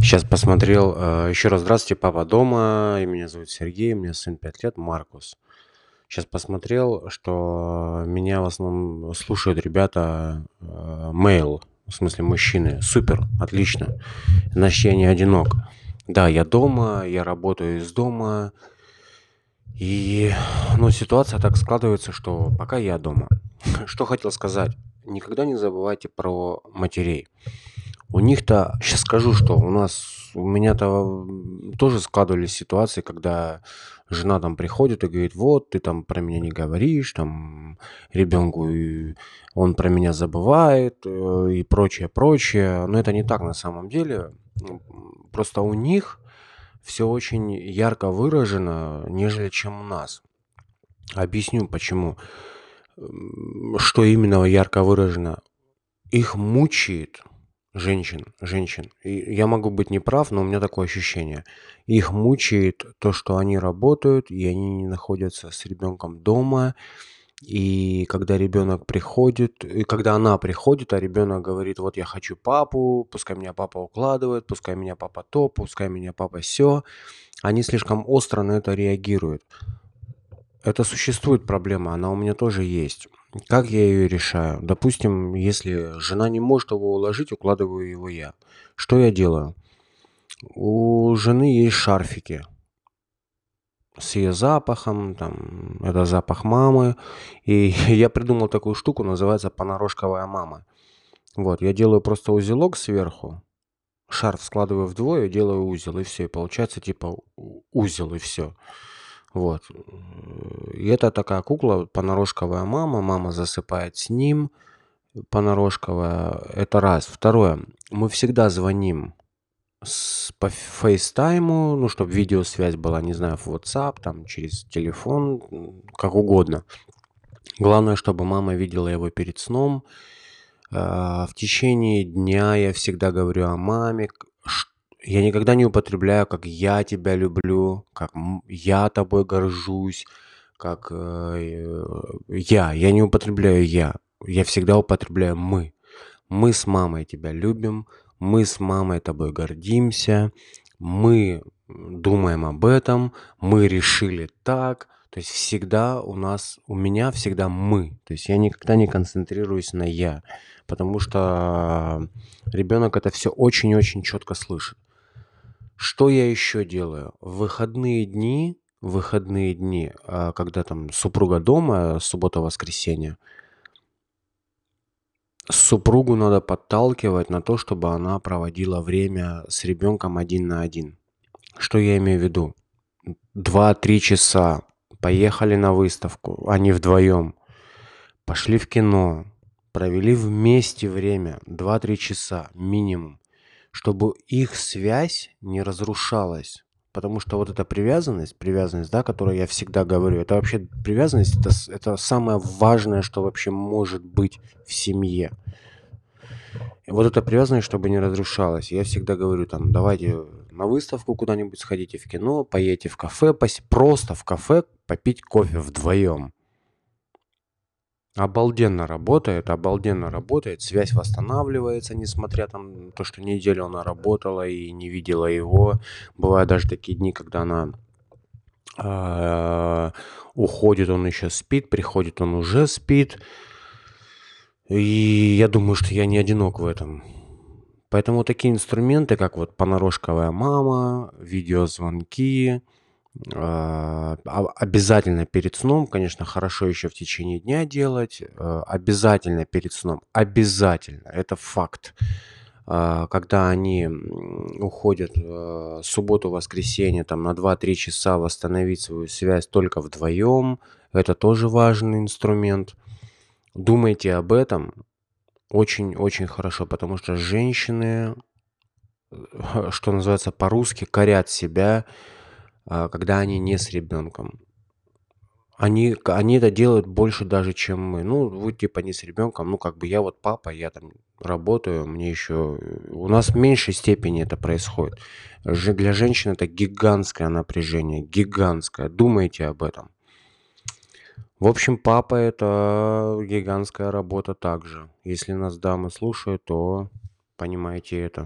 Сейчас посмотрел, э, еще раз здравствуйте, папа дома, и меня зовут Сергей, меня сын 5 лет, Маркус. Сейчас посмотрел, что меня в основном слушают ребята э, male, в смысле мужчины. Супер, отлично. Значит, я не одинок. Да, я дома, я работаю из дома. И, ну, ситуация так складывается, что пока я дома. Что хотел сказать. Никогда не забывайте про матерей. У них-то, сейчас скажу, что у нас, у меня-то тоже складывались ситуации, когда жена там приходит и говорит, вот, ты там про меня не говоришь, там, ребенку он про меня забывает э, и прочее, прочее. Но это не так на самом деле. Просто у них все очень ярко выражено, нежели чем у нас. Объясню почему. Что именно ярко выражено. Их мучает женщин, женщин. И я могу быть неправ, но у меня такое ощущение. Их мучает то, что они работают, и они не находятся с ребенком дома. И когда ребенок приходит, и когда она приходит, а ребенок говорит, вот я хочу папу, пускай меня папа укладывает, пускай меня папа то, пускай меня папа все, они слишком остро на это реагируют. Это существует проблема, она у меня тоже есть. Как я ее решаю? Допустим, если жена не может его уложить, укладываю его я. Что я делаю? У жены есть шарфики с ее запахом, там, это запах мамы. И я придумал такую штуку, называется понарошковая мама. Вот, я делаю просто узелок сверху, шарф складываю вдвое, делаю узел, и все. И получается типа узел, и все. Вот. И это такая кукла, понарошковая мама. Мама засыпает с ним. Понарошковая. Это раз. Второе. Мы всегда звоним с, по фейстайму, ну, чтобы видеосвязь была, не знаю, в WhatsApp, там, через телефон, как угодно. Главное, чтобы мама видела его перед сном. А, в течение дня я всегда говорю о маме, я никогда не употребляю, как я тебя люблю, как я тобой горжусь, как э, я. Я не употребляю я. Я всегда употребляю мы. Мы с мамой тебя любим, мы с мамой тобой гордимся, мы думаем об этом, мы решили так. То есть всегда у нас, у меня всегда мы. То есть я никогда не концентрируюсь на я, потому что ребенок это все очень-очень четко слышит. Что я еще делаю? В выходные дни, в выходные дни, а, когда там супруга дома, суббота-воскресенье, супругу надо подталкивать на то, чтобы она проводила время с ребенком один на один. Что я имею в виду? Два-три часа поехали на выставку, они вдвоем, пошли в кино, провели вместе время, два-три часа минимум чтобы их связь не разрушалась. Потому что вот эта привязанность, привязанность, да, которую я всегда говорю, это вообще привязанность, это, это самое важное, что вообще может быть в семье. И вот эта привязанность, чтобы не разрушалась. Я всегда говорю, там, давайте на выставку куда-нибудь сходите, в кино, поедете в кафе, пос... просто в кафе попить кофе вдвоем. Обалденно работает, обалденно работает. Связь восстанавливается, несмотря там то, что неделю она работала и не видела его. Бывают даже такие дни, когда она а, уходит, он еще спит, приходит, он уже спит. И я думаю, что я не одинок в этом. Поэтому такие инструменты, как вот понарошковая мама, видеозвонки, обязательно перед сном, конечно, хорошо еще в течение дня делать, э, обязательно перед сном, обязательно, это факт. А, когда они уходят субботу, воскресенье, там на 2-3 часа восстановить свою связь только вдвоем, это тоже важный инструмент. Думайте об этом очень-очень хорошо, потому что женщины, э, что называется по-русски, корят себя, а, когда они не с ребенком. Они, они это делают больше даже, чем мы. Ну, вы типа не с ребенком, ну, как бы я вот папа, я там работаю, мне еще... У нас в меньшей степени это происходит. Для женщин это гигантское напряжение, гигантское. Думайте об этом. В общем, папа это гигантская работа также. Если нас дамы слушают, то понимаете это.